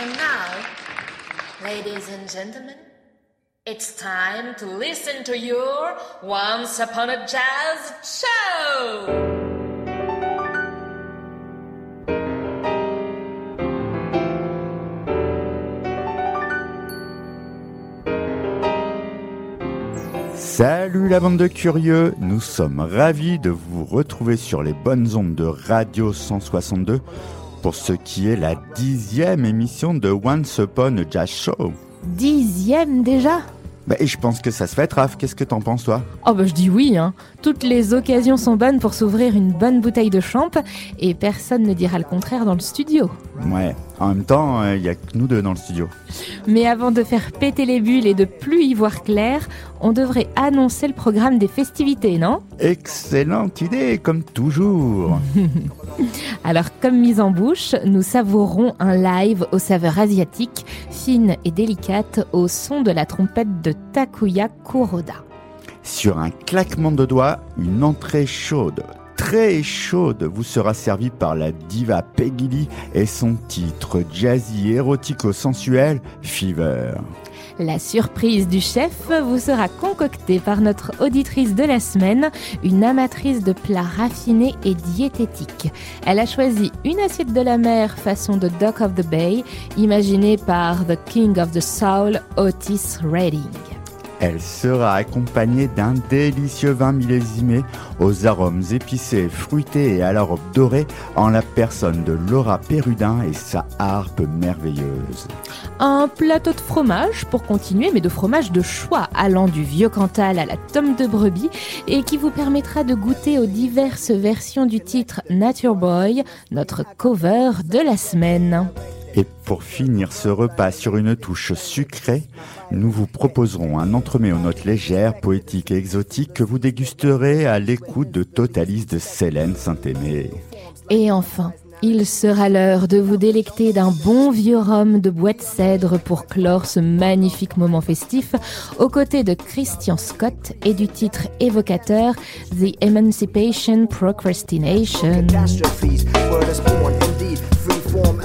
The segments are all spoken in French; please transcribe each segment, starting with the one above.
And now, ladies and gentlemen, it's time to listen to your Once Upon a Jazz show! Salut la bande de curieux, nous sommes ravis de vous retrouver sur les bonnes ondes de Radio 162 pour ce qui est la dixième émission de Once Upon a Jazz Show. Dixième déjà? Bah, et je pense que ça se fait, Raph. Qu'est-ce que t'en penses, toi? Oh bah je dis oui, hein. Toutes les occasions sont bonnes pour s'ouvrir une bonne bouteille de champ et personne ne dira le contraire dans le studio. Ouais, en même temps, il y a que nous deux dans le studio. Mais avant de faire péter les bulles et de plus y voir clair, on devrait annoncer le programme des festivités, non? Excellente idée, comme toujours. Alors comme mise en bouche, nous savourons un live aux saveurs asiatiques, fines et délicates, au son de la trompette de Takuya Kuroda. Sur un claquement de doigts, une entrée chaude, très chaude, vous sera servie par la diva Peggy Lee et son titre jazzy érotico-sensuel Fever. La surprise du chef vous sera concoctée par notre auditrice de la semaine, une amatrice de plats raffinés et diététiques. Elle a choisi une assiette de la mer façon de Dock of the Bay, imaginée par The King of the Soul, Otis Redding. Elle sera accompagnée d'un délicieux vin millésimé aux arômes épicés, fruités et à la robe dorée en la personne de Laura Perrudin et sa harpe merveilleuse. Un plateau de fromage pour continuer, mais de fromage de choix allant du vieux Cantal à la tome de brebis et qui vous permettra de goûter aux diverses versions du titre Nature Boy, notre cover de la semaine. Et pour finir ce repas sur une touche sucrée, nous vous proposerons un entremets aux notes légères, poétiques et exotiques que vous dégusterez à l'écoute de Totalis de Célène Saint-Aimé. Et enfin, il sera l'heure de vous délecter d'un bon vieux rhum de bois de cèdre pour clore ce magnifique moment festif aux côtés de Christian Scott et du titre évocateur The Emancipation Procrastination.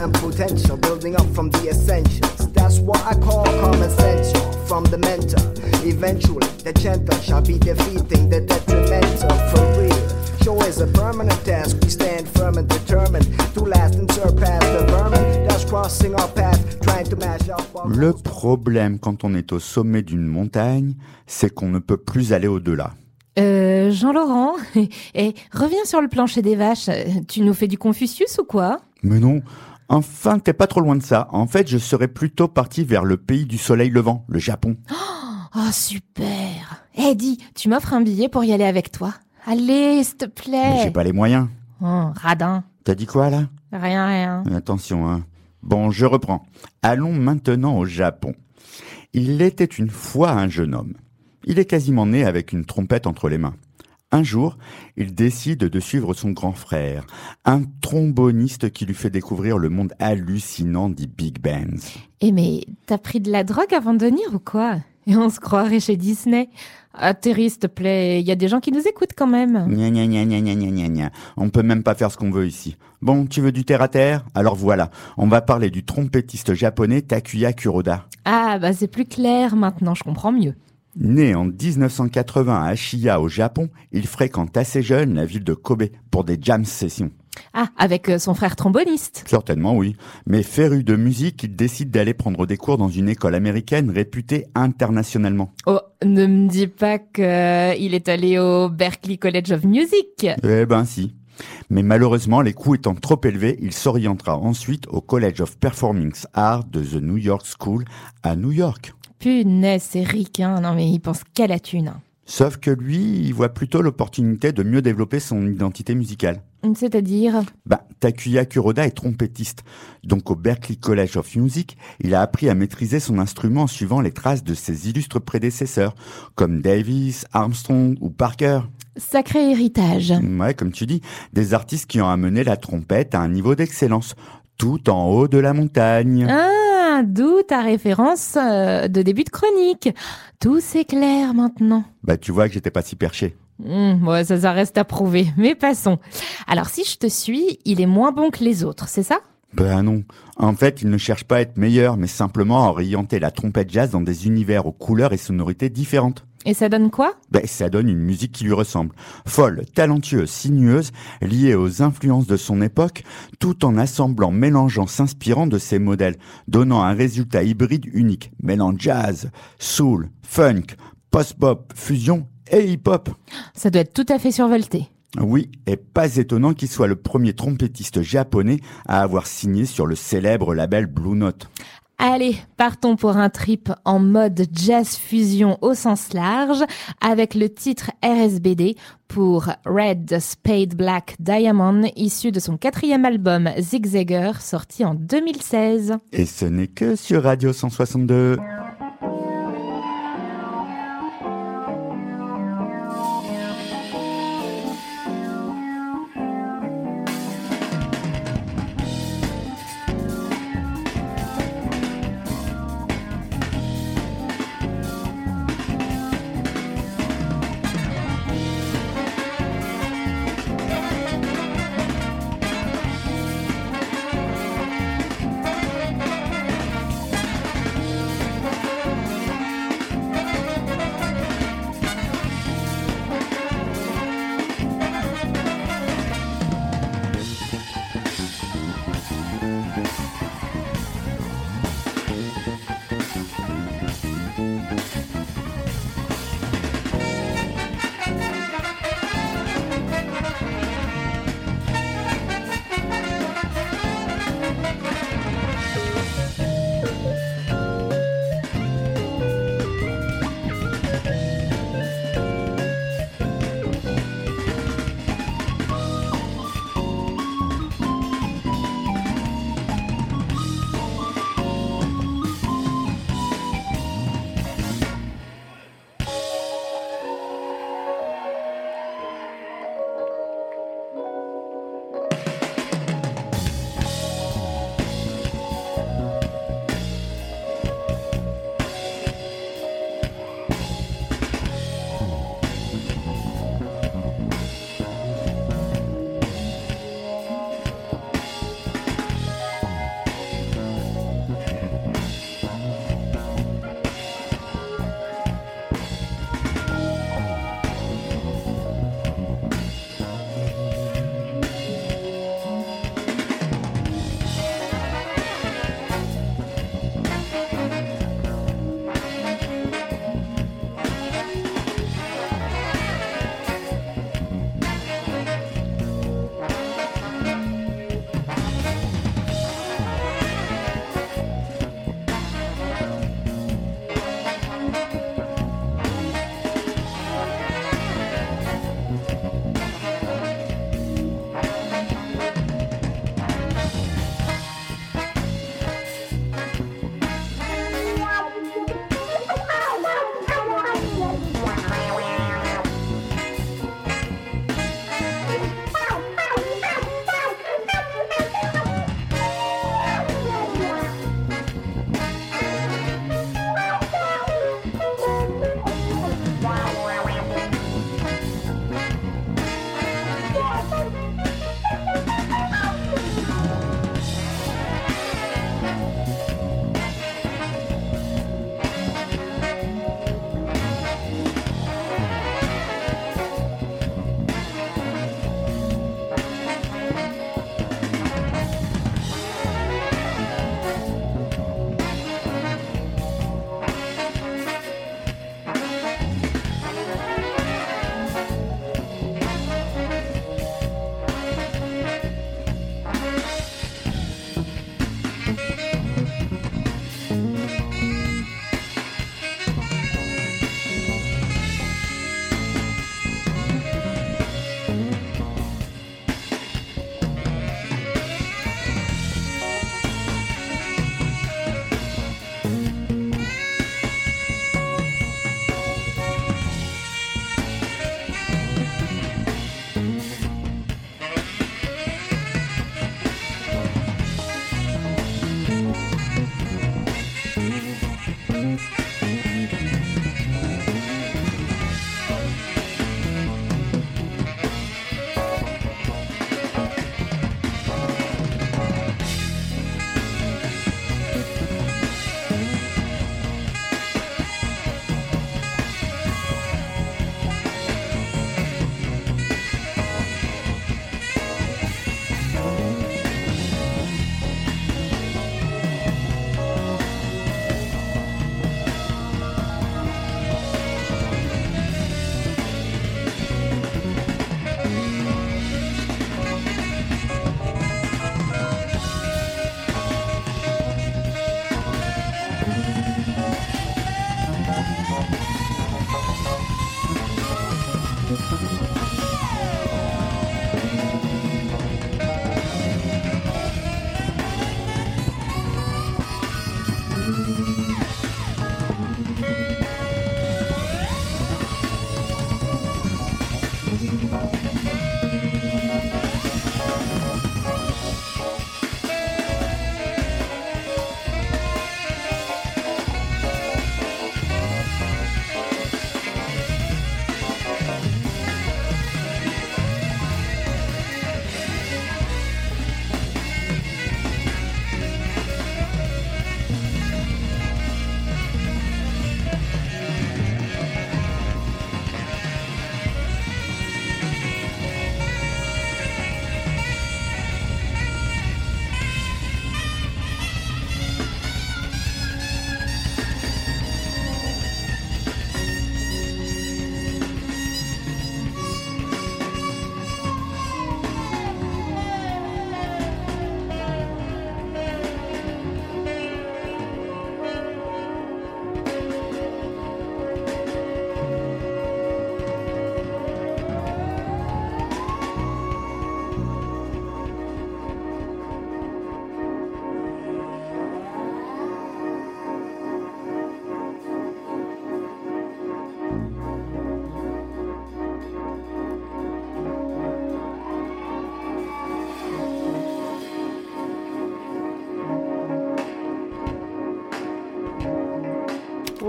And potential, building up from the essentials. That's what I call common sense, from the mentor. Eventually, the gentle shall be defeating the detrimental for real. Show is a permanent task. We stand firm and determined to last and surpass the vermin that's crossing our path, trying to mash up our Le problème quand on est au sommet d'une montagne, c'est qu'on ne peut plus aller au-delà. Euh, Jean-Laurent, et reviens sur le plancher des vaches. Tu nous fais du Confucius ou quoi? Mais non, enfin t'es pas trop loin de ça. En fait, je serais plutôt parti vers le pays du soleil levant, le Japon. Oh super Eh dis, tu m'offres un billet pour y aller avec toi Allez, s'il te Mais j'ai plaît pas les moyens. Oh, radin. T'as dit quoi là? Rien, rien. Attention, hein. Bon, je reprends. Allons maintenant au Japon. Il était une fois un jeune homme. Il est quasiment né avec une trompette entre les mains. Un jour, il décide de suivre son grand frère, un tromboniste qui lui fait découvrir le monde hallucinant des big bands. Eh mais, t'as pris de la drogue avant de venir ou quoi? Et on se croirait chez Disney Atterris, s'il te plaît, il y a des gens qui nous écoutent quand même. Gna gna gna gna gna gna gna gna. On peut même pas faire ce qu'on veut ici. Bon, tu veux du terre à terre? Alors voilà, on va parler du trompettiste japonais Takuya Kuroda. Ah, bah c'est plus clair maintenant, je comprends mieux. Né en 1980 à Shiya au Japon, il fréquente assez jeune la ville de Kobe pour des jam sessions. Ah, avec euh, son frère tromboniste. Certainement oui, mais féru de musique, il décide d'aller prendre des cours dans une école américaine réputée internationalement. Oh, ne me dis pas qu'il est allé au Berklee College of Music. Eh ben si. Mais malheureusement, les coûts étant trop élevés, il s'orientera ensuite au College of Performing Arts de The New York School à New York. Punaise, c'est ricain. Non mais il pense qu'à la thune. hein. Sauf que lui, il voit plutôt l'opportunité de mieux développer son identité musicale. C'est-à-dire Ben, Takuya Kuroda est trompettiste. Donc au Berklee College of Music, il a appris à maîtriser son instrument en suivant les traces de ses illustres prédécesseurs, comme Davis, Armstrong ou Parker. Sacré héritage. Ouais, comme tu dis, des artistes qui ont amené la trompette à un niveau d'excellence, tout en haut de la montagne. Ah, d'où ta référence euh, de début de chronique. Tout s'éclaire maintenant. Bah tu vois que j'étais pas si perché. Hmm, ouais, ça, ça reste à prouver, mais passons. Alors, si je te suis, il est moins bon que les autres, c'est ça? Ben non. En fait, il ne cherche pas à être meilleur, mais simplement à orienter la trompette jazz dans des univers aux couleurs et sonorités différentes. Et ça donne quoi? Ben, ça donne une musique qui lui ressemble. Folle, talentueuse, sinueuse, liée aux influences de son époque, tout en assemblant, mélangeant, s'inspirant de ses modèles, donnant un résultat hybride unique, mêlant jazz, soul, funk, post-bop, fusion et hip-hop. Ça doit être tout à fait survolté. Oui, et pas étonnant qu'il soit le premier trompettiste japonais à avoir signé sur le célèbre label Blue Note. Allez, partons pour un trip en mode jazz fusion au sens large avec le titre RSBD pour Red Spade Black Diamond issu de son quatrième album Zigzagger sorti en 2016. Et ce n'est que sur Radio 162.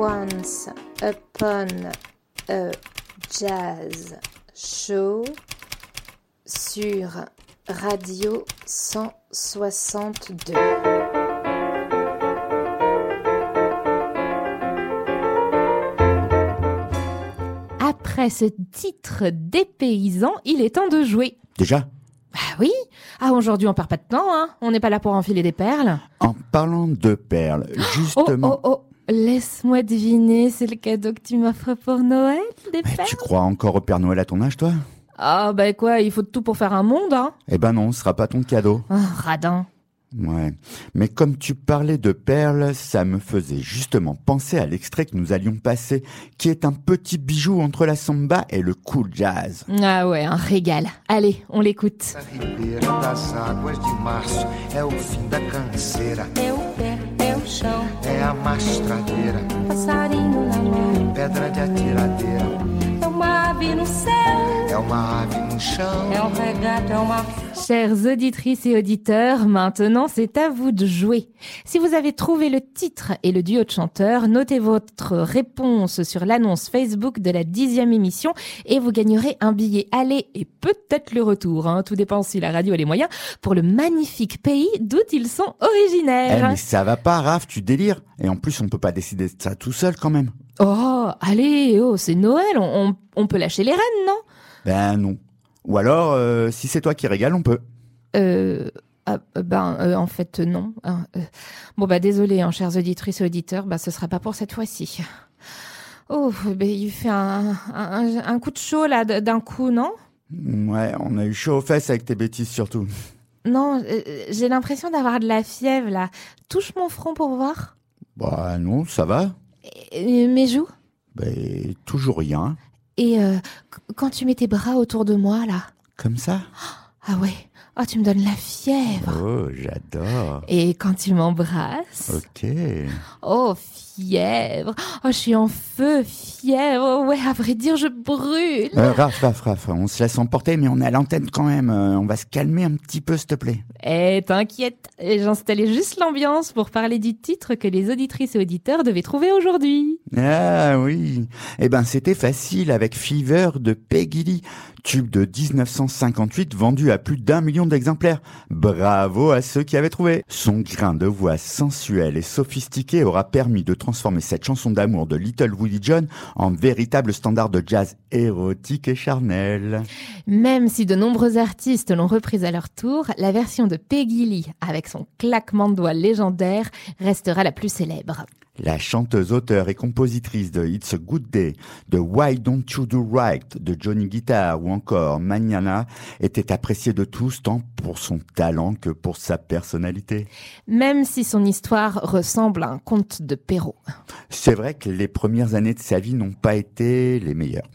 Once Upon a Jazz Show sur Radio 162. Après ce titre des paysans, il est temps de jouer. Déjà? Bah oui. Ah, aujourd'hui, on perd pas de temps, hein. On n'est pas là pour enfiler des perles. En parlant de perles, Oh, justement... oh, oh. Laisse-moi deviner, c'est le cadeau que tu m'offres pour Noël, des Mais perles tu crois encore au Père Noël à ton âge, toi? Ah, bah quoi, il faut de tout pour faire un monde, hein. Eh ben non, ce sera pas ton cadeau. Ah, radin. Ouais. Mais comme tu parlais de perles, ça me faisait justement penser à l'extrait que nous allions passer, qui est un petit bijou entre la samba et le cool jazz. Ah ouais, un régal. Allez, on l'écoute. chão. É a mastradeira, passarinho na mão, pedra de atiradeira. É uma ave no céu. É uma ave no chão. é um regato, é uma Chères auditrices et auditeurs, maintenant c'est à vous de jouer. Si vous avez trouvé le titre et le duo de chanteurs, notez votre réponse sur l'annonce Facebook de la dixième émission et vous gagnerez un billet aller et peut-être le retour, hein, tout dépend si la radio a les moyens, pour le magnifique pays d'où ils sont Eh originaires. mais ça va pas, Raph, tu délires. Et en plus, on peut pas décider de ça tout seul quand même. Oh, allez, oh, c'est Noël, on, on- on peut lâcher les rênes, non? Ben non. Ou alors, euh, si c'est toi qui régale, on peut. Euh, ah, euh, ben, euh, en fait, non. Ah, bon, bah, désolé, hein, chers auditrices et auditeurs, bah, ce sera pas pour cette fois-ci. Oh, ben, il fait un, un, un coup de chaud, là, d'un coup, non? Ouais, on a eu chaud aux fesses avec tes bêtises surtout. Non, j'ai l'impression d'avoir de la fièvre, là. Touche mon front pour voir. Bah non, ça va. Et- mes joues? Ben toujours rien. Et euh, qu- quand tu mets tes bras autour de moi, là. Comme ça? Ah ouais. Oh, tu me donnes la fièvre. Oh, j'adore. Et quand tu m'embrasses. Ok. Oh, fièvre. Oh, je suis en feu, fièvre. Ouais, à vrai dire, je brûle. Euh, Raph, Raph, Raph, on se laisse emporter, mais on est à l'antenne quand même. Euh, on va se calmer un petit peu, s'il te plaît. Eh, t'inquiète, j'installais juste l'ambiance pour parler du titre que les auditrices et auditeurs devaient trouver aujourd'hui. Ah oui. Eh ben, c'était facile avec Fever de Peggy Lee, tube de 1958 vendu à plus d'un million d'exemplaires. Bravo à ceux qui avaient trouvé. Son grain de voix sensuel et sophistiqué aura permis de transformer cette chanson d'amour de Little Willie John en véritable standard de jazz érotique et charnel. Même si de nombreux artistes l'ont reprise à leur tour, la version de Peggy Lee, avec son claquement de doigts légendaire, restera la plus célèbre. La chanteuse, auteure et compositrice de It's a Good Day, de Why Don't You Do Right, de Johnny Guitar ou encore Mañana était appréciée de tous tant pour son talent que pour sa personnalité. Même si son histoire ressemble à un conte de Perrault. C'est vrai que les premières années de sa vie n'ont pas été les meilleures.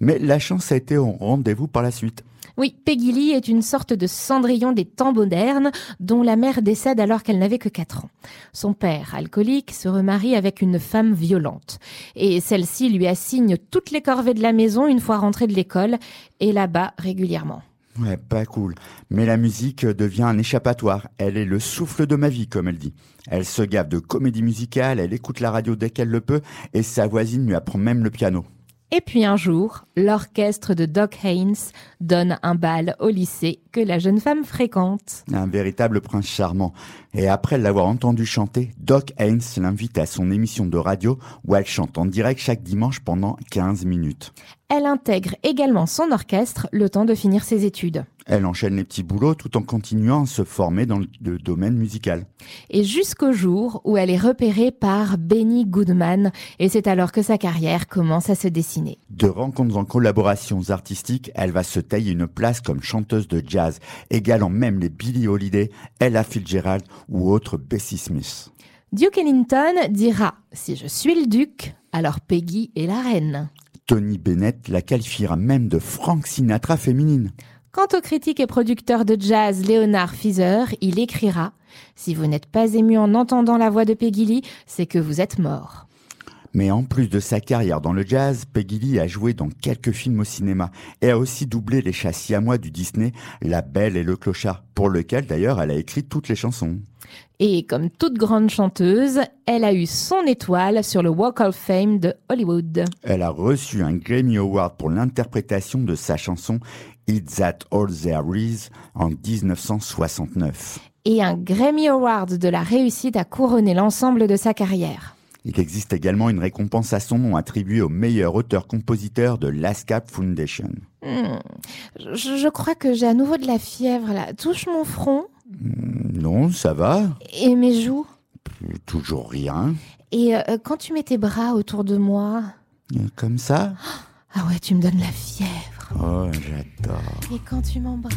Mais la chance a été au rendez-vous par la suite. Oui, Peggy Lee est une sorte de Cendrillon des temps modernes, dont la mère décède alors qu'elle n'avait que 4 ans. Son père, alcoolique, se remarie avec une femme violente. Et celle-ci lui assigne toutes les corvées de la maison une fois rentrée de l'école, et là-bas régulièrement. Ouais, pas cool. Mais la musique devient un échappatoire. Elle est le souffle de ma vie, comme elle dit. Elle se gave de comédie musicale, elle écoute la radio dès qu'elle le peut, et sa voisine lui apprend même le piano. Et puis un jour, l'orchestre de Doc Haynes donne un bal au lycée que la jeune femme fréquente. Un véritable prince charmant. Et après l'avoir entendu chanter, Doc Haynes l'invite à son émission de radio où elle chante en direct chaque dimanche pendant 15 minutes. Elle intègre également son orchestre le temps de finir ses études. Elle enchaîne les petits boulots tout en continuant à se former dans le domaine musical. Et jusqu'au jour où elle est repérée par Benny Goodman, et c'est alors que sa carrière commence à se dessiner. De rencontres en collaborations artistiques, elle va se tailler une place comme chanteuse de jazz, égalant même les Billie Holiday, Ella Fitzgerald ou autres Bessie Smith. Duke Ellington dira Si je suis le duc, alors Peggy est la reine. Tony Bennett la qualifiera même de Frank Sinatra féminine. Quant au critique et producteur de jazz Leonard Feather, il écrira Si vous n'êtes pas ému en entendant la voix de Peggy Lee, c'est que vous êtes mort. Mais en plus de sa carrière dans le jazz, Peggy Lee a joué dans quelques films au cinéma et a aussi doublé les chats siamois du Disney La Belle et le Clochard, pour lequel d'ailleurs elle a écrit toutes les chansons. Et comme toute grande chanteuse, elle a eu son étoile sur le Walk of Fame de Hollywood. Elle a reçu un Grammy Award pour l'interprétation de sa chanson It's That All There Is en 1969. Et un Grammy Award de la réussite a couronné l'ensemble de sa carrière. Il existe également une récompense à son nom attribuée au meilleur auteur-compositeur de l'ASCAP Foundation. Hmm. Je, je crois que j'ai à nouveau de la fièvre là. Touche mon front Hmm, Non, ça va. et mes joues. Toujours rien. Et euh, quand tu mets tes bras autour de moi, Euh, Comme ça ah ouais, tu me donnes la fièvre. Oh, j'adore. Et quand tu m'embrasses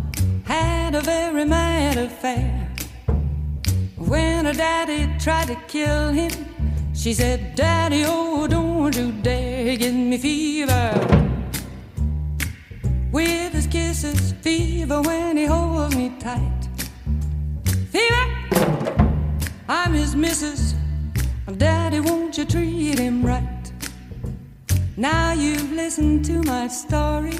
had a very mad affair. When her daddy tried to kill him, she said, Daddy, oh, don't you dare give me fever. With his kisses, fever when he holds me tight. Fever, I'm his missus. Daddy, won't you treat him right? Now you've listened to my story.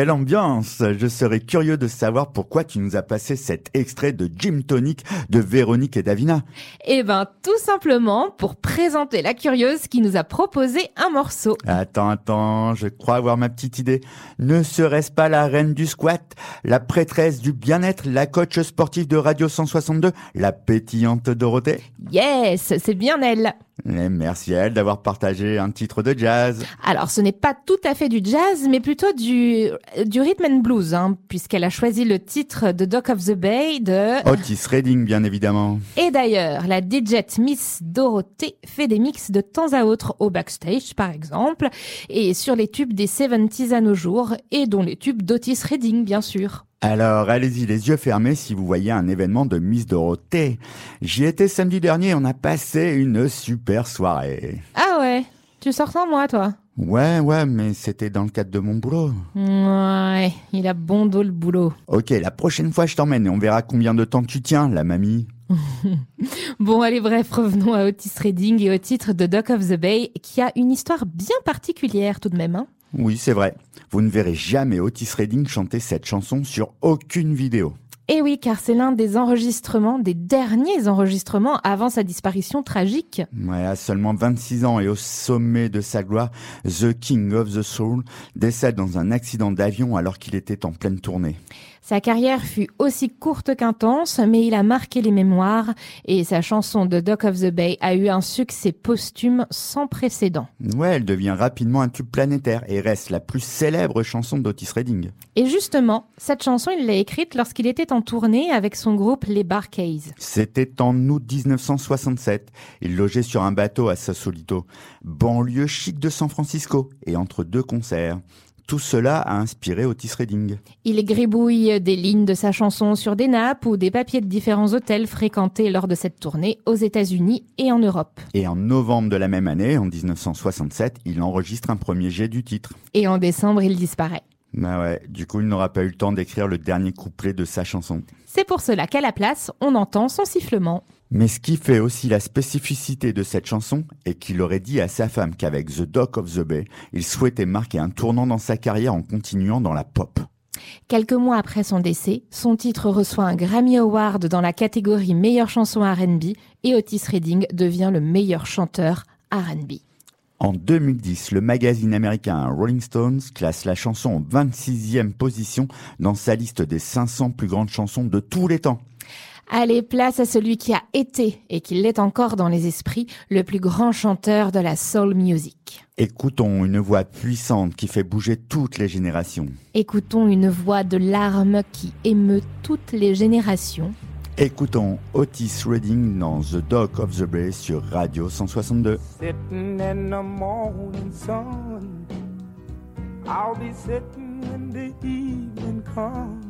Quelle ambiance Je serais curieux de savoir pourquoi tu nous as passé cet extrait de Jim Tonic de Véronique et Davina. Eh ben, tout simplement pour présenter la curieuse qui nous a proposé un morceau. Attends, attends, je crois avoir ma petite idée. Ne serait-ce pas la reine du squat, la prêtresse du bien-être, la coach sportive de Radio 162, la pétillante Dorothée? Yes, c'est bien elle. Et merci à elle d'avoir partagé un titre de jazz. Alors, ce n'est pas tout à fait du jazz, mais plutôt du, du rhythm and blues, hein, puisqu'elle a choisi le titre de Dock of the Bay de... Otis Redding, bien évidemment. Et d'ailleurs, la DJ Miss Dorothée fait des mix de temps à autre au backstage, par exemple, et sur les tubes des 70s à nos jours, et dont les tubes d'Otis Redding, bien sûr. Alors, allez-y les yeux fermés si vous voyez un événement de Miss Dorothée. J'y étais samedi dernier, on a passé une super soirée. Ah ouais, tu sors sans moi, toi Ouais, ouais, mais c'était dans le cadre de mon boulot. Ouais, il a bon dos le boulot. Ok, la prochaine fois je t'emmène et on verra combien de temps tu tiens, la mamie. Bon, allez, bref, revenons à Otis Redding et au titre de Dock of the Bay, qui a une histoire bien particulière tout de même. Hein Oui, c'est vrai. Vous ne verrez jamais Otis Redding chanter cette chanson sur aucune vidéo. Et Eh oui, car c'est l'un des enregistrements, des derniers enregistrements avant sa disparition tragique. Ouais, à seulement 26 ans et au sommet de sa gloire, The King of the Soul décède dans un accident d'avion alors qu'il était en pleine tournée. Sa carrière fut aussi courte qu'intense, mais il a marqué les mémoires et sa chanson de Dock of the Bay a eu un succès posthume sans précédent. Ouais, elle devient rapidement un tube planétaire et reste la plus célèbre chanson d'Otis Redding. Et justement, cette chanson, il l'a écrite lorsqu'il était en tournée avec son groupe Les Barcays. C'était en août 1967. Il logeait sur un bateau à Sausalito, banlieue chic de San Francisco, et entre deux concerts. Tout cela a inspiré Otis Redding. Il gribouille des lignes de sa chanson sur des nappes ou des papiers de différents hôtels fréquentés lors de cette tournée aux États-Unis et en Europe. Et en novembre de la même année, en 1967, il enregistre un premier jet du titre. Et en décembre, il disparaît. Bah ouais, du coup, il n'aura pas eu le temps d'écrire le dernier couplet de sa chanson. C'est pour cela qu'à la place, on entend son sifflement. Mais ce qui fait aussi la spécificité de cette chanson est qu'il aurait dit à sa femme qu'avec The Dock of the Bay, il souhaitait marquer un tournant dans sa carrière en continuant dans la pop. Quelques mois après son décès, son titre reçoit un Grammy Award dans la catégorie meilleure chanson R&B et Otis Redding devient le meilleur chanteur R&B. En 2010, le magazine américain Rolling Stones classe la chanson en 26e position dans sa liste des 500 plus grandes chansons de tous les temps. Allez, place à celui qui a été, et qui l'est encore dans les esprits, le plus grand chanteur de la soul music. Écoutons une voix puissante qui fait bouger toutes les générations. Écoutons une voix de larmes qui émeut toutes les générations. Écoutons Otis Redding dans The Dock of the Bay sur Radio 162. Sitting in the morning sun. I'll be sitting when the evening comes.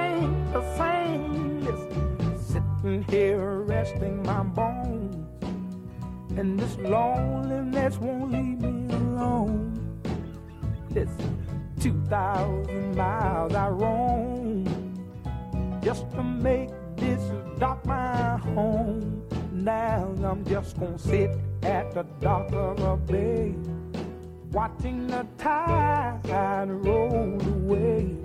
resting my bones. And this loneliness won't leave me alone. Listen, 2,000 miles I roam just to make this dock my home. Now I'm just gonna sit at the dock of the bay, watching the tide roll away.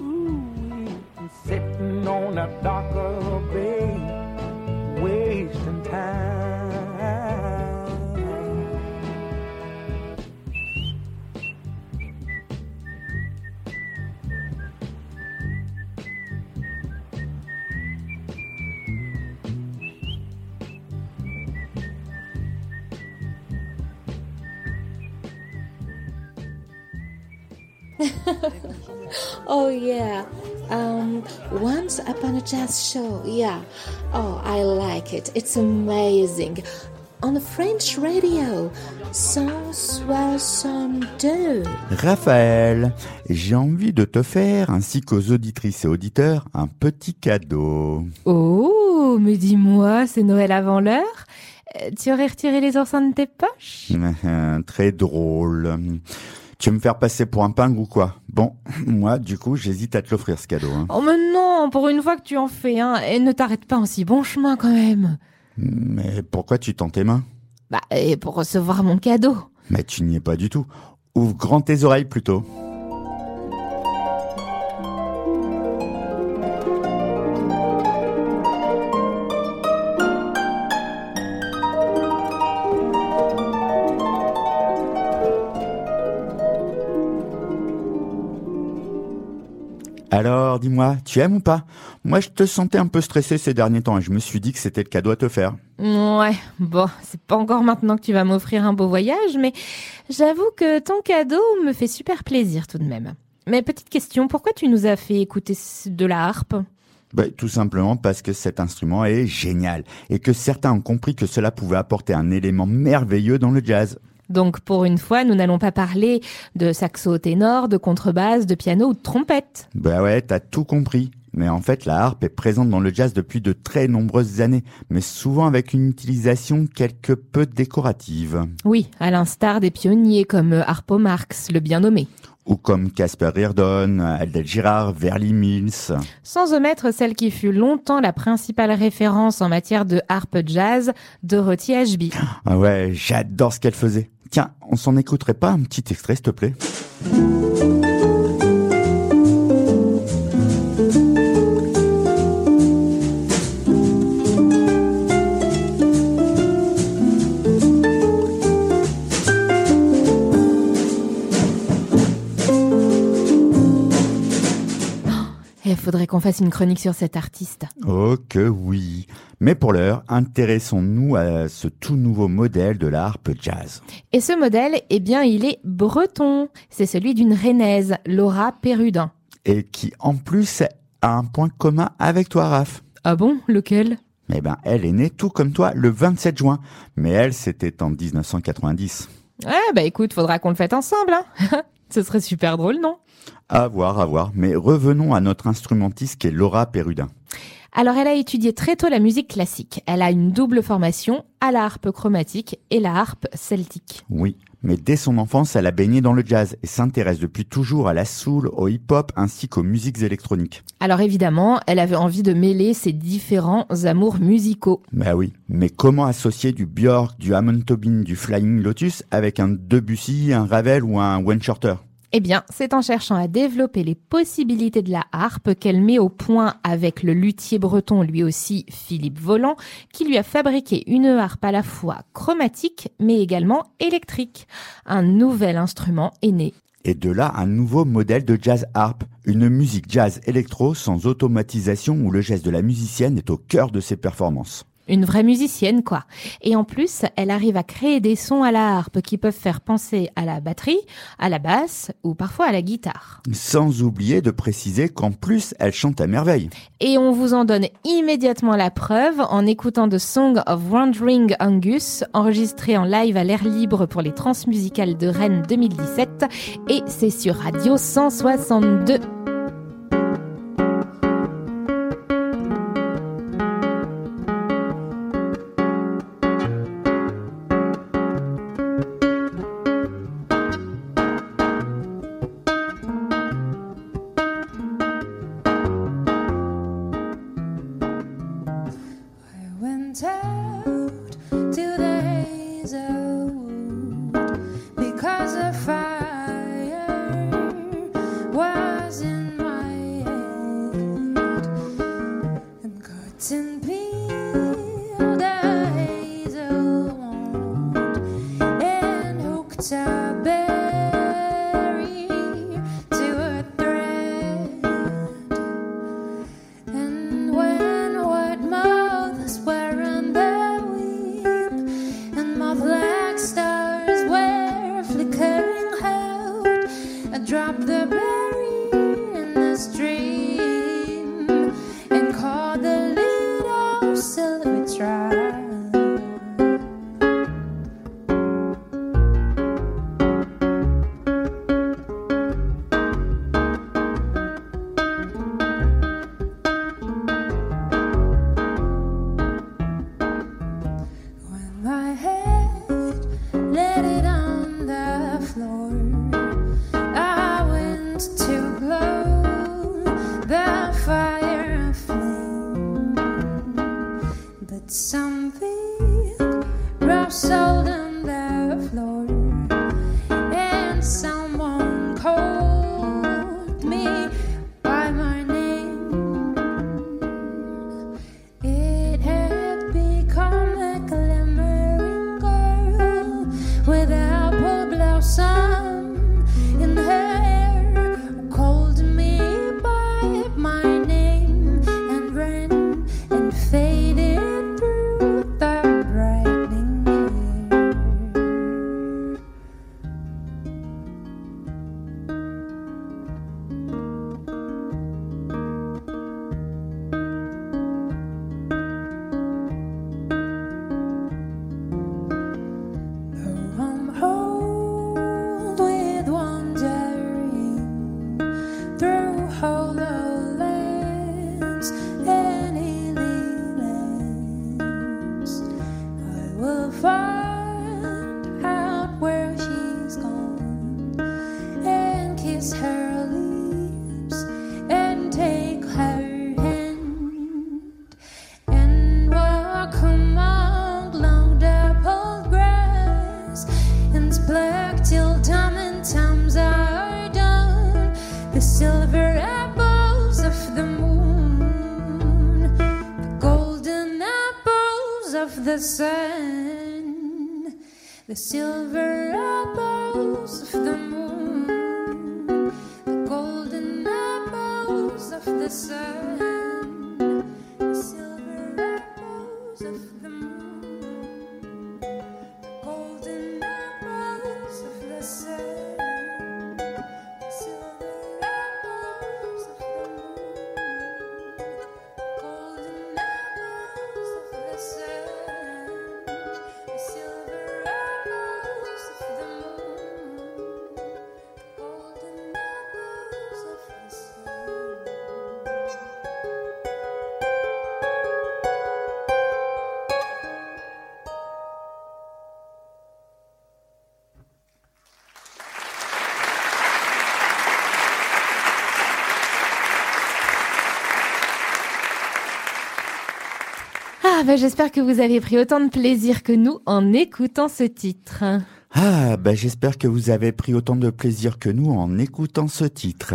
Ooh, sitting on the dock of the bay, wasting time. oh, yeah. Um, once upon a jazz show. Yeah. Oh, I like it. It's amazing. On the French radio. 162. Raphaël, j'ai envie de te faire, ainsi qu'aux auditrices et auditeurs, un petit cadeau. Oh, mais dis-moi, c'est Noël avant l'heure Euh, Tu aurais retiré les oursins de tes poches? Très drôle. Tu veux me faire passer pour un pingou ou quoi Bon, moi, du coup, j'hésite à te l'offrir ce cadeau. hein. Oh mais non, pour une fois que tu en fais, hein, et ne t'arrête pas en si bon chemin quand même. Mais pourquoi tu tends tes mains? Bah, et pour recevoir mon cadeau. Mais tu n'y es pas du tout. Ouvre grand tes oreilles plutôt. Alors, dis-moi, tu aimes ou pas? Moi, je te sentais un peu stressé ces derniers temps et je me suis dit que c'était le cadeau à te faire. Ouais, bon, c'est pas encore maintenant que tu vas m'offrir un beau voyage, mais j'avoue que ton cadeau me fait super plaisir tout de même. Mais petite question, pourquoi tu nous as fait écouter de la harpe? Ben, tout simplement parce que cet instrument est génial et que certains ont compris que cela pouvait apporter un élément merveilleux dans le jazz. Donc pour une fois, nous n'allons pas parler de saxo ténor, de contrebasse, de piano ou de trompette. Ben ouais, t'as tout compris. Mais en fait, la harpe est présente dans le jazz depuis de très nombreuses années, mais souvent avec une utilisation quelque peu décorative. Oui, à l'instar des pionniers comme Harpo Marx, le bien nommé. Ou comme Casper Reardon, Aldel Girard, Verly Mills. Sans omettre celle qui fut longtemps la principale référence en matière de harpe jazz, Dorothy Ashby. Ah ouais, j'adore ce qu'elle faisait. Tiens, on s'en écouterait pas un petit extrait, s'il te plaît? Faudrait qu'on fasse une chronique sur cet artiste. Oh que oui. Mais pour l'heure, intéressons-nous à ce tout nouveau modèle de la harpe jazz. Et ce modèle, eh bien, il est breton. C'est celui d'une rennaise, Laura Pérudin. Et qui, en plus, a un point commun avec toi, Raph. Ah bon? Lequel? Eh ben, elle est née tout comme toi le 27 juin. Mais elle, c'était en 1990. Ah bah écoute, faudra qu'on le fête ensemble. Hein Ce serait super drôle, non? À voir, à voir. Mais revenons à notre instrumentiste qui est Laura Pérudin. Alors elle a étudié très tôt la musique classique. Elle a une double formation à la harpe chromatique et la harpe celtique. Oui. Mais dès son enfance, elle a baigné dans le jazz et s'intéresse depuis toujours à la soul, au hip-hop ainsi qu'aux musiques électroniques. Alors évidemment, elle avait envie de mêler ses différents amours musicaux. Bah oui, mais comment associer du Björk, du Hammond Tobin, du Flying Lotus avec un Debussy, un Ravel ou un Wayne Shorter? Eh bien, c'est en cherchant à développer les possibilités de la harpe qu'elle met au point avec le luthier breton, lui aussi Philippe Volant, qui lui a fabriqué une harpe à la fois chromatique mais également électrique. Un nouvel instrument est né. Et de là, un nouveau modèle de jazz harp, une musique jazz électro sans automatisation où le geste de la musicienne est au cœur de ses performances. Une vraie musicienne, quoi. Et en plus, elle arrive à créer des sons à la harpe qui peuvent faire penser à la batterie, à la basse ou parfois à la guitare. Sans oublier de préciser qu'en plus, elle chante à merveille. Et on vous en donne immédiatement la preuve en écoutant The Song of Wandering Angus, enregistré en live à l'air libre pour les Transmusicales de Rennes 2017. Et c'est sur Radio 162. Bah, j'espère que vous avez pris autant de plaisir que nous en écoutant ce titre. Ah, bah j'espère que vous avez pris autant de plaisir que nous en écoutant ce titre.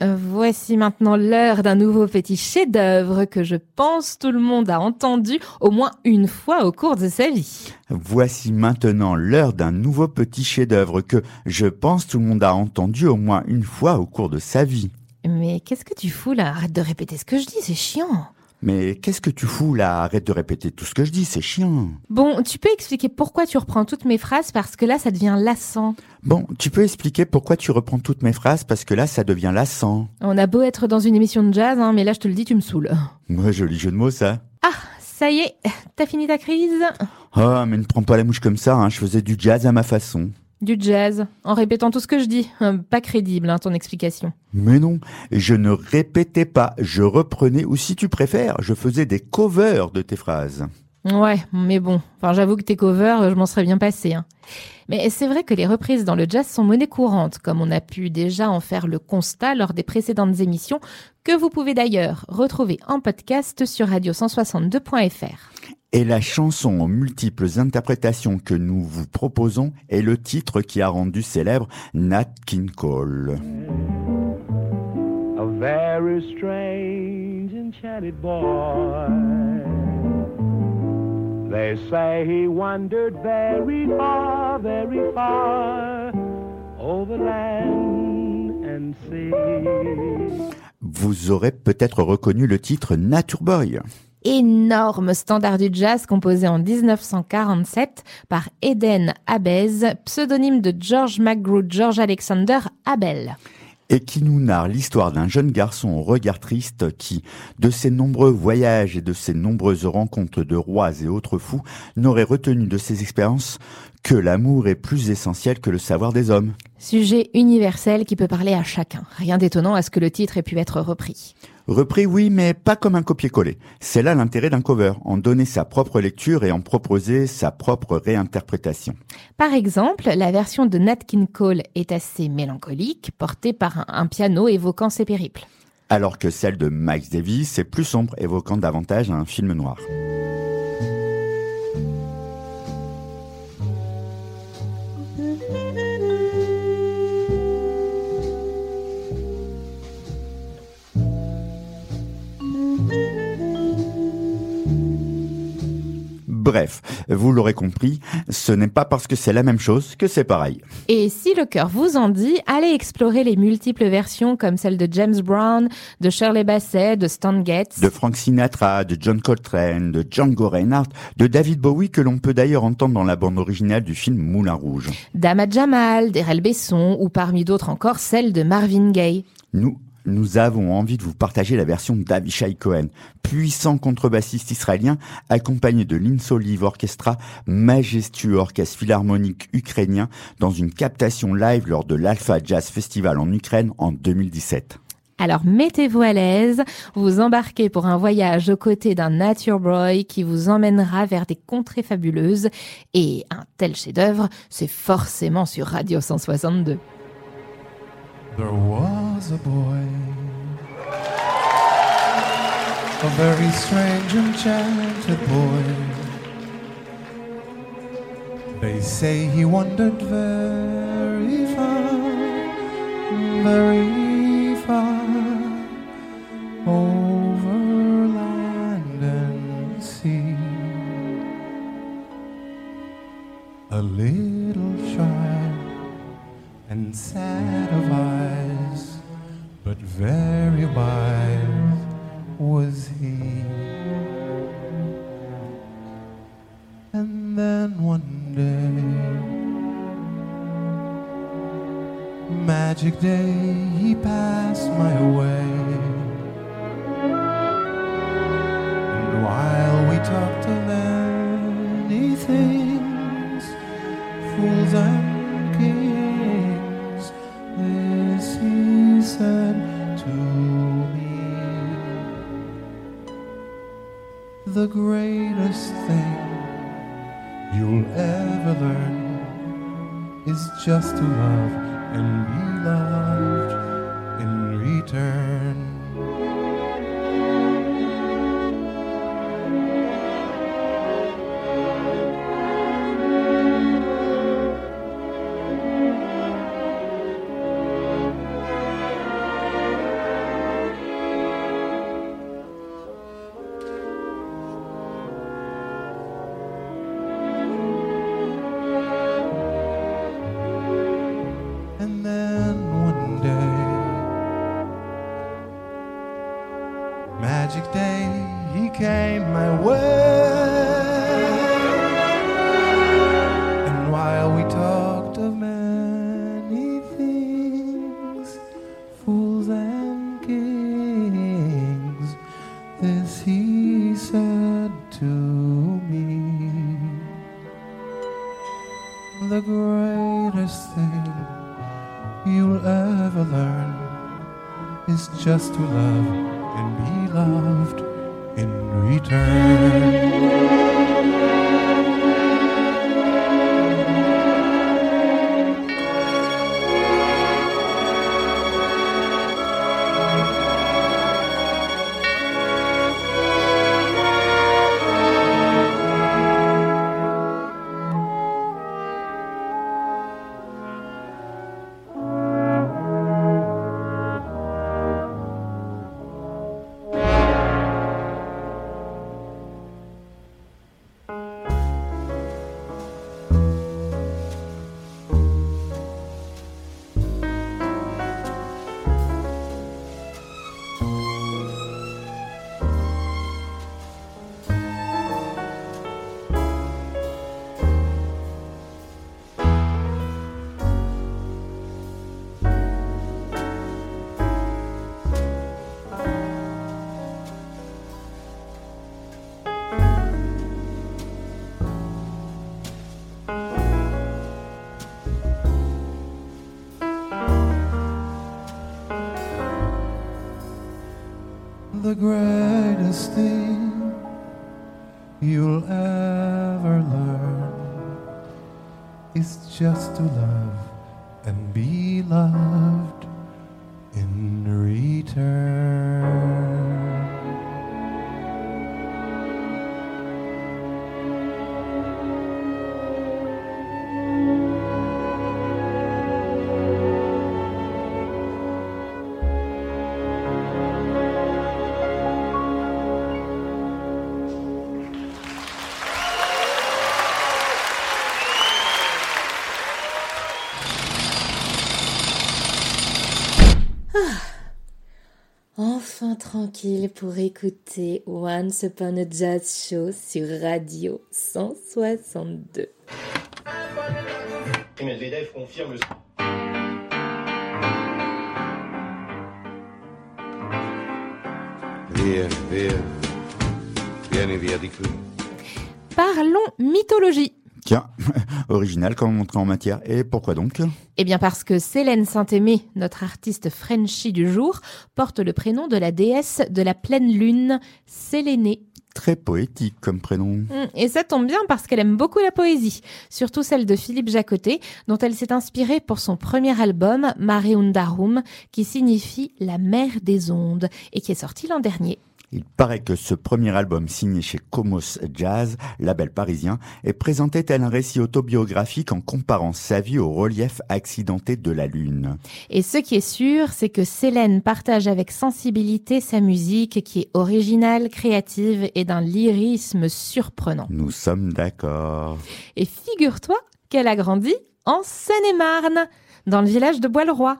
Voici maintenant l'heure d'un nouveau petit chef-d'œuvre que je pense tout le monde a entendu au moins une fois au cours de sa vie. Voici maintenant l'heure d'un nouveau petit chef-d'œuvre que je pense tout le monde a entendu au moins une fois au cours de sa vie. Mais qu'est-ce que tu fous là? Arrête de répéter ce que je dis, c'est chiant. Mais qu'est-ce que tu fous là? Arrête de répéter tout ce que je dis, c'est chiant. Bon, tu peux expliquer pourquoi tu reprends toutes mes phrases parce que là ça devient lassant. Bon, tu peux expliquer pourquoi tu reprends toutes mes phrases parce que là ça devient lassant. On a beau être dans une émission de jazz, hein, mais là je te le dis, tu me saoules. Moi, joli jeu de mots ça. Ah, ça y est, t'as fini ta crise? Oh, mais ne prends pas la mouche comme ça, hein, je faisais du jazz à ma façon. Du jazz, en répétant tout ce que je dis. Hum, Pas crédible, hein, ton explication. Mais non, je ne répétais pas, je reprenais, ou si tu préfères, je faisais des covers de tes phrases. Ouais, mais bon, enfin j'avoue que tes covers, je m'en serais bien passé. Hein. Mais c'est vrai que les reprises dans le jazz sont monnaie courante, comme on a pu déjà en faire le constat lors des précédentes émissions, que vous pouvez d'ailleurs retrouver en podcast sur radio162.fr. Et la chanson aux multiples interprétations que nous vous proposons est le titre qui a rendu célèbre Nat King Cole. a very strange, enchanted boy. They say he wandered very far, very far over land and sea. Vous aurez peut-être reconnu le titre Nature Boy. Énorme standard du jazz composé en 1947 par Eden Abez, pseudonyme de George McGrew George Alexander Abel et qui nous narre l'histoire d'un jeune garçon au regard triste qui, de ses nombreux voyages et de ses nombreuses rencontres de rois et autres fous, n'aurait retenu de ses expériences que l'amour est plus essentiel que le savoir des hommes. Sujet universel qui peut parler à chacun. Rien d'étonnant à ce que le titre ait pu être repris. Repris, oui, mais pas comme un copier-coller. C'est là l'intérêt d'un cover, en donner sa propre lecture et en proposer sa propre réinterprétation. Par exemple, la version de Nat King Cole est assez mélancolique, portée par un, piano évoquant ses périples. Alors que celle de Miles Davis est plus sombre, évoquant davantage un film noir. Bref, vous l'aurez compris, ce n'est pas parce que c'est la même chose que c'est pareil. Et si le cœur vous en dit, allez explorer les multiples versions comme celle de James Brown, de Shirley Bassey, de Stan Getz. De Frank Sinatra, de John Coltrane, de Django Reinhardt, de David Bowie que l'on peut d'ailleurs entendre dans la bande originale du film Moulin Rouge. d'Ahmad Jamal, d'Erel Besson ou parmi d'autres encore celle de Marvin Gaye. Nous, nous avons envie de vous partager la version d'Avishai Cohen, puissant contrebassiste israélien, accompagné de l'Insolive Orchestra, majestueux orchestre philharmonique ukrainien, dans une captation live lors de l'Alpha Jazz Festival en Ukraine en 2017. Alors mettez-vous à l'aise, vous embarquez pour un voyage aux côtés d'un Nature Boy qui vous emmènera vers des contrées fabuleuses et un tel chef-d'œuvre, c'est forcément sur Radio 162. There was a boy, a very strange, enchanted boy. They say he wandered very far, very far, over land and sea. A little shy and sad is just to love and be loved in return. Tranquille pour écouter Once Upon a Jazz Show sur Radio 162. Et Medvedev confirme le... Via di qui. Parlons mythologie. Tiens, original comme entrée en matière. Et pourquoi donc Eh bien parce que Célène Saint-Aimé, notre artiste Frenchie du jour, porte le prénom de la déesse de la pleine lune, Sélénée. Très poétique comme prénom. Mm, Et ça tombe bien parce qu'elle aime beaucoup la poésie, surtout celle de Philippe Jacotet, dont elle s'est inspirée pour son premier album, Mariundarum, qui signifie la mer des ondes, et qui est sorti l'an dernier. Il paraît que ce premier album signé chez Comos Jazz, label parisien, est présenté tel un récit autobiographique en comparant sa vie au relief accidenté de la Lune. Et ce qui est sûr, c'est que Célène partage avec sensibilité sa musique qui est originale, créative et d'un lyrisme surprenant. Nous sommes d'accord. Et figure-toi qu'elle a grandi en Seine-et-Marne, dans le village de Bois-le-Roi,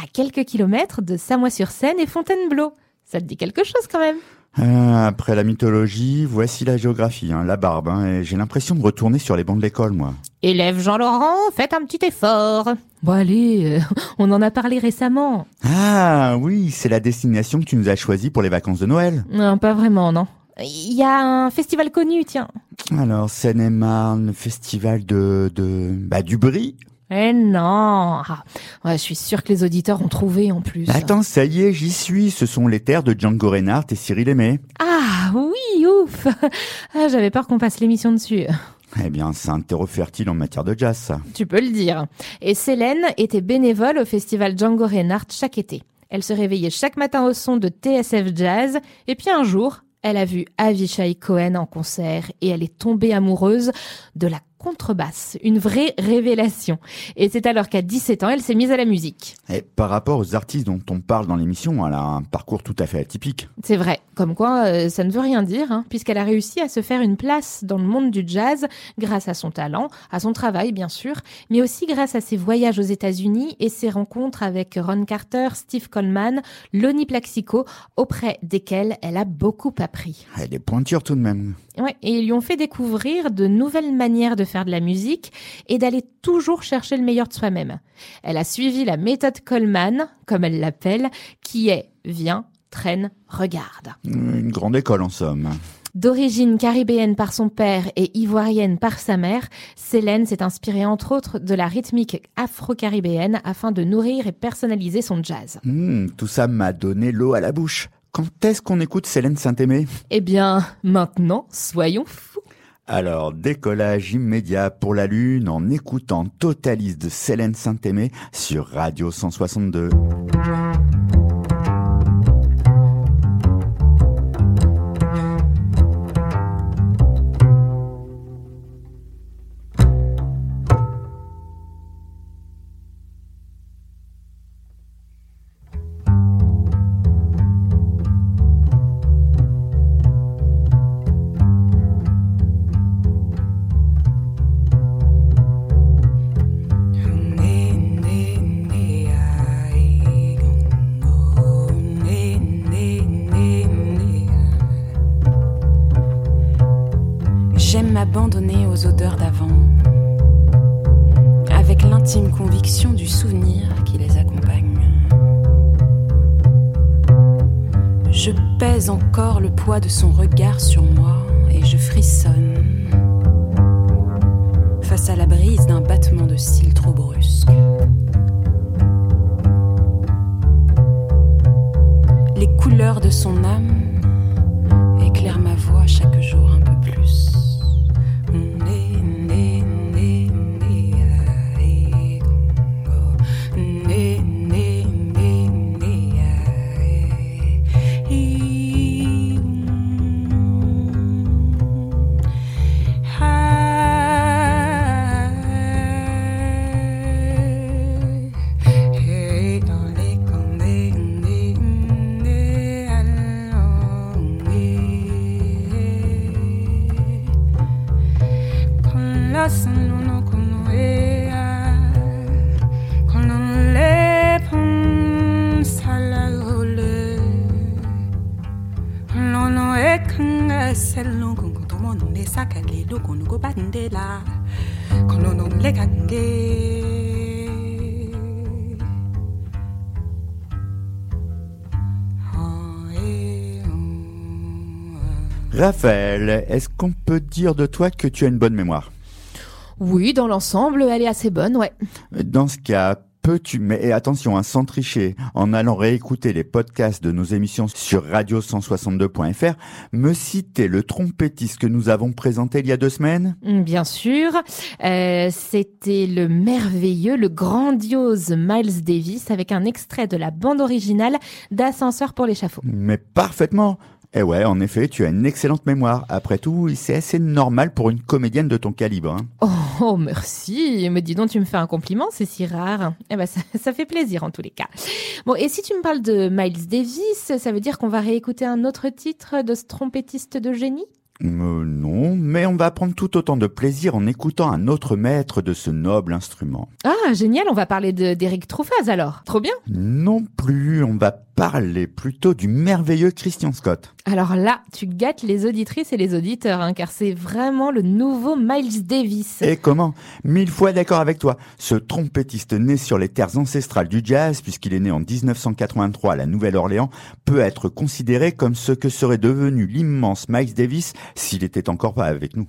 à quelques kilomètres de Samois-sur-Seine et Fontainebleau. Ça te dit quelque chose quand même? Euh, après la mythologie, voici la géographie, hein, la barbe, hein, et j'ai l'impression de retourner sur les bancs de l'école, moi. Élève Jean-Laurent, faites un petit effort. Bon allez, euh, on en a parlé récemment. Ah oui, c'est la destination que tu nous as choisie pour les vacances de Noël. Non, pas vraiment, non. Il y a un festival connu, tiens. Alors, Seine-et-Marne, festival de, de, bah, du brie. Eh non Ah, ouais, Je suis sûre que les auditeurs ont trouvé en plus. Attends, ça y est, j'y suis. Ce sont les terres de Django Reinhardt et Cyril Aimé. Ah oui, ouf ah, J'avais peur qu'on passe l'émission dessus. Eh bien, c'est un terreau fertile en matière de jazz, ça. Tu peux le dire. Et Célène était bénévole au festival Django Reinhardt chaque été. Elle se réveillait chaque matin au son de TSF Jazz. Et puis un jour, elle a vu Avishai Cohen en concert et elle est tombée amoureuse de la contrebasse. Une vraie révélation. Et c'est alors qu'à 17 ans, elle s'est mise à la musique. Et par rapport aux artistes dont on parle dans l'émission, elle a un parcours tout à fait atypique. C'est vrai. Comme quoi, euh, ça ne veut rien dire, hein, puisqu'elle a réussi à se faire une place dans le monde du jazz grâce à son talent, à son travail, bien sûr, mais aussi grâce à ses voyages aux États-Unis et ses rencontres avec Ron Carter, Steve Coleman, Lonnie Plaxico, auprès desquels elle a beaucoup appris. Elle est pointure tout de même. Ouais, et ils lui ont fait découvrir de nouvelles manières de faire de la musique et d'aller toujours chercher le meilleur de soi-même. Elle a suivi la méthode Coleman, comme elle l'appelle, qui est viens, traîne, regarde. Une grande école, en somme. D'origine caribéenne par son père et ivoirienne par sa mère, Célène s'est inspirée entre autres de la rythmique afro-caribéenne afin de nourrir et personnaliser son jazz. Hmm, tout ça m'a donné l'eau à la bouche. Quand est-ce qu'on écoute Célène Saint-Aimé? Eh bien, maintenant, soyons fous. Alors, décollage immédiat pour la Lune en écoutant Totalise de Célène Saint-Aimé sur Radio 162. Encore le poids de son regard sur moi et je frissonne face à la brise d'un battement de cils trop brusque. Les couleurs de son âme Raphaël, est-ce qu'on peut dire de toi que tu as une bonne mémoire? Oui, dans l'ensemble, elle est assez bonne, ouais. Dans ce cas, peux-tu, mais attention, hein, sans tricher, en allant réécouter les podcasts de nos émissions sur radio162.fr, me citer le trompettiste que nous avons présenté il y a deux semaines? Mm, Bien sûr, Euh, c'était le merveilleux, le grandiose Miles Davis avec un extrait de la bande originale d'Ascenseur pour l'échafaud. Mais parfaitement Eh ouais, en effet, tu as une excellente mémoire. Après tout, c'est assez normal pour une comédienne de ton calibre. hein. Oh, oh, merci, mais dis donc, tu me fais un compliment, c'est si rare. Eh ben, ça, ça fait plaisir en tous les cas. Bon, et si tu me parles de Miles Davis, ça veut dire qu'on va réécouter un autre titre de ce trompettiste de génie? Euh, non, mais on va prendre tout autant de plaisir en écoutant un autre maître de ce noble instrument. Ah, génial, on va parler d'Eric Truffaz alors. Trop bien. Non plus, on va parler plutôt du merveilleux Christian Scott. Alors là, tu gâtes les auditrices et les auditeurs, hein, car c'est vraiment le nouveau Miles Davis. Et comment? Mille fois d'accord avec toi. Ce trompettiste né sur les terres ancestrales du jazz, puisqu'il est né en 1983 à la Nouvelle-Orléans, peut être considéré comme ce que serait devenu l'immense Miles Davis s'il était encore pas avec nous.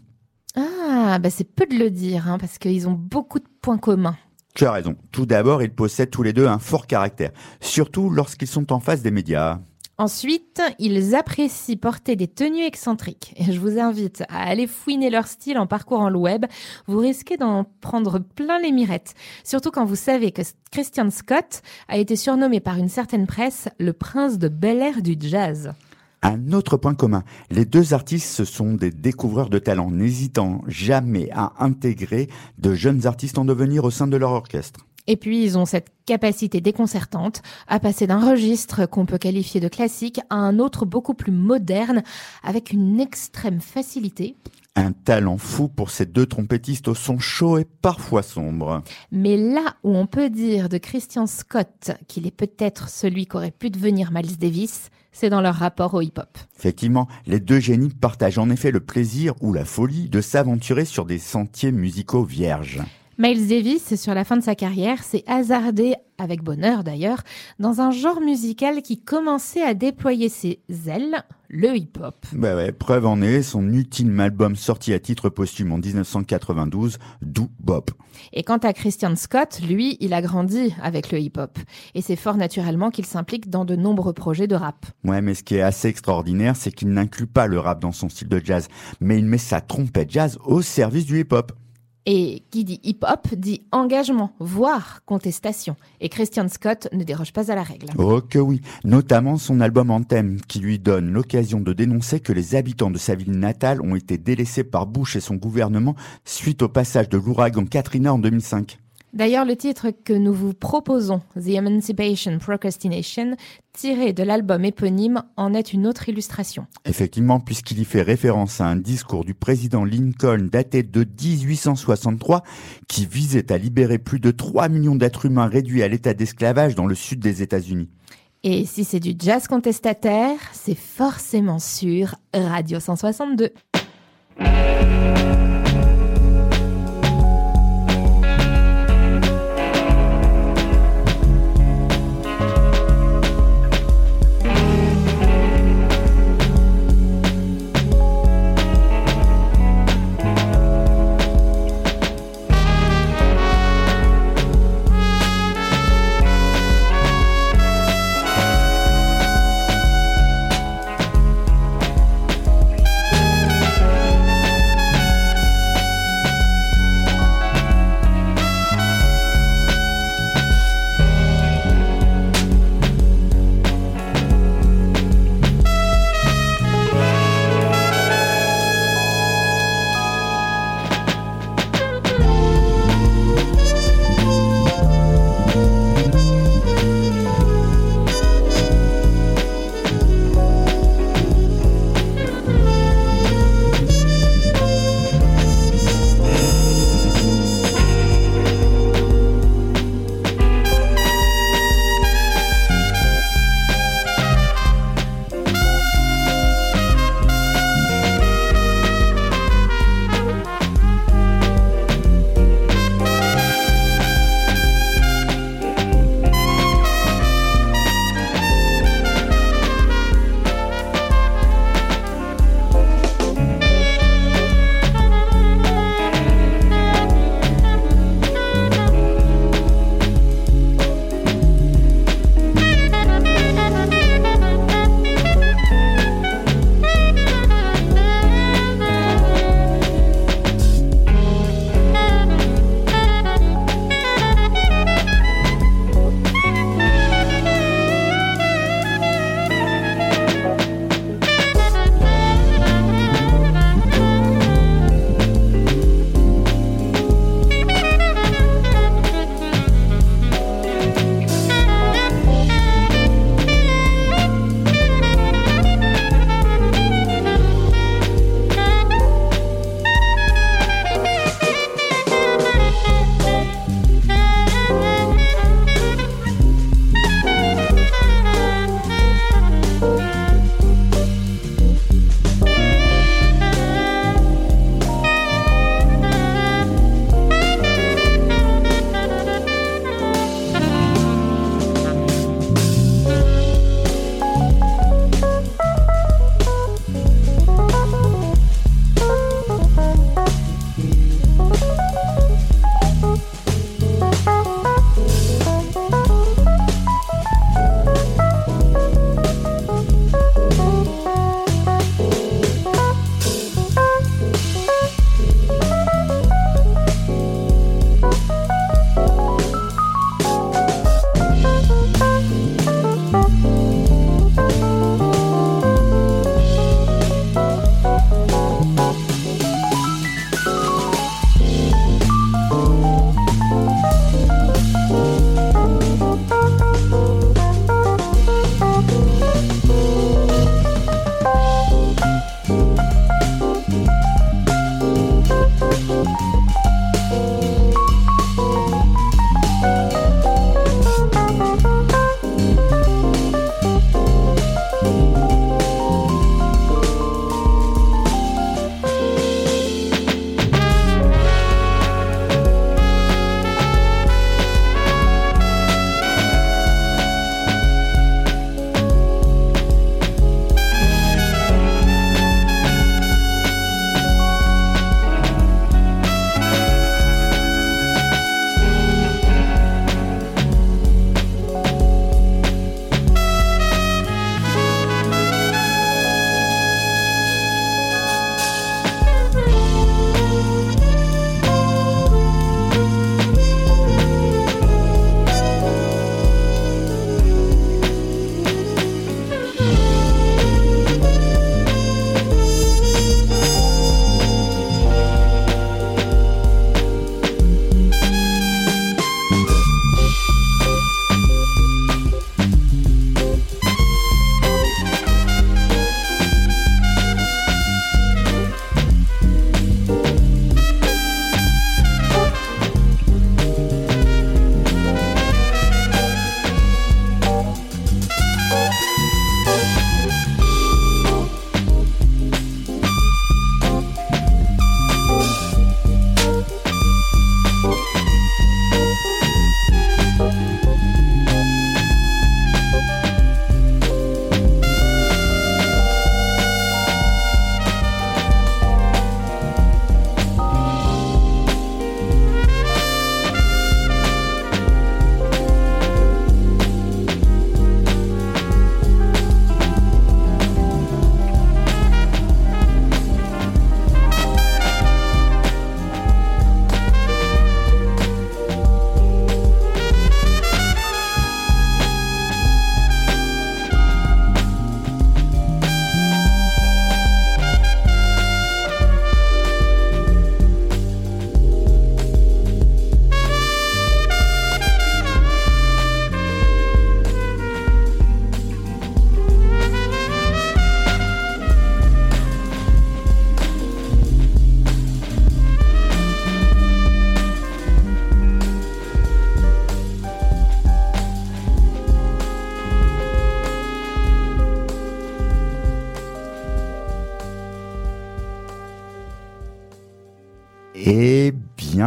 Ah, bah c'est peu de le dire, hein, parce qu'ils ont beaucoup de points communs. Tu as raison. Tout d'abord, ils possèdent tous les deux un fort caractère, surtout lorsqu'ils sont en face des médias. Ensuite, ils apprécient porter des tenues excentriques. Et je vous invite à aller fouiner leur style en parcourant le web. Vous risquez d'en prendre plein les mirettes. Surtout quand vous savez que Christian Scott a été surnommé par une certaine presse le prince de Bel Air du jazz. Un autre point commun, les deux artistes sont des découvreurs de talent, n'hésitant jamais à intégrer de jeunes artistes en devenir au sein de leur orchestre. Et puis, ils ont cette capacité déconcertante à passer d'un registre qu'on peut qualifier de classique à un autre beaucoup plus moderne, avec une extrême facilité. Un talent fou pour ces deux trompettistes au son chaud et parfois sombre. Mais là où on peut dire de Christian Scott qu'il est peut-être celui qu'aurait pu devenir Miles Davis, c'est dans leur rapport au hip-hop. Effectivement, les deux génies partagent en effet le plaisir ou la folie de s'aventurer sur des sentiers musicaux vierges. Miles Davis, sur la fin de sa carrière, s'est hasardé, avec bonheur d'ailleurs, dans un genre musical qui commençait à déployer ses ailes, le hip-hop. Bah ouais, preuve en est son ultime album sorti à titre posthume en 1992, Do Bop. Et quant à Christian Scott, lui, il a grandi avec le hip-hop. Et c'est fort naturellement qu'il s'implique dans de nombreux projets de rap. Ouais, mais ce qui est assez extraordinaire, c'est qu'il n'inclut pas le rap dans son style de jazz, mais il met sa trompette jazz au service du hip-hop. Et qui dit hip-hop dit engagement, voire contestation. Et Christian Scott ne déroge pas à la règle. Oh que oui, notamment son album Anthem, qui lui donne l'occasion de dénoncer que les habitants de sa ville natale ont été délaissés par Bush et son gouvernement suite au passage de l'ouragan Katrina en 2005. D'ailleurs, le titre que nous vous proposons, The Emancipation Procrastination, tiré de l'album éponyme, en est une autre illustration. Effectivement, puisqu'il y fait référence à un discours du président Lincoln daté de 1863 qui visait à libérer plus de 3 millions d'êtres humains réduits à l'état d'esclavage dans le sud des États-Unis. Et si c'est du jazz contestataire, c'est forcément sur Radio 162.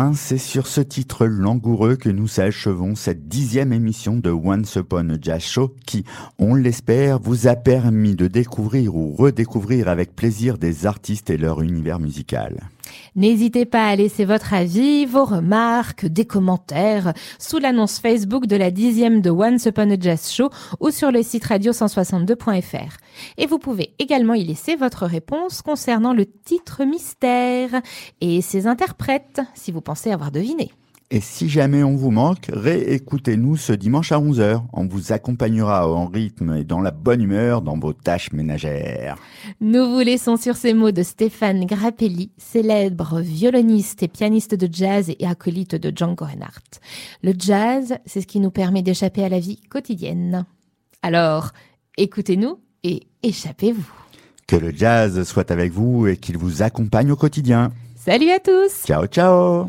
Hein, c'est sur ce titre langoureux que nous achevons cette dixième émission de Once Upon a Jazz Show qui, on l'espère, vous a permis de découvrir ou redécouvrir avec plaisir des artistes et leur univers musical. N'hésitez pas à laisser votre avis, vos remarques, des commentaires sous l'annonce Facebook de la dixième de Once Upon a Jazz Show ou sur le site radio162.fr. Et vous pouvez également y laisser votre réponse concernant le titre mystère et ses interprètes, si vous pensez avoir deviné. Et si jamais on vous manque, réécoutez-nous ce dimanche à 11h. On vous accompagnera en rythme et dans la bonne humeur dans vos tâches ménagères. Nous vous laissons sur ces mots de Stéphane Grappelli, célèbre violoniste et pianiste de jazz et acolyte de Django Reinhardt. Le jazz, c'est ce qui nous permet d'échapper à la vie quotidienne. Alors, écoutez-nous et échappez-vous. Que le jazz soit avec vous et qu'il vous accompagne au quotidien. Salut à tous Ciao ciao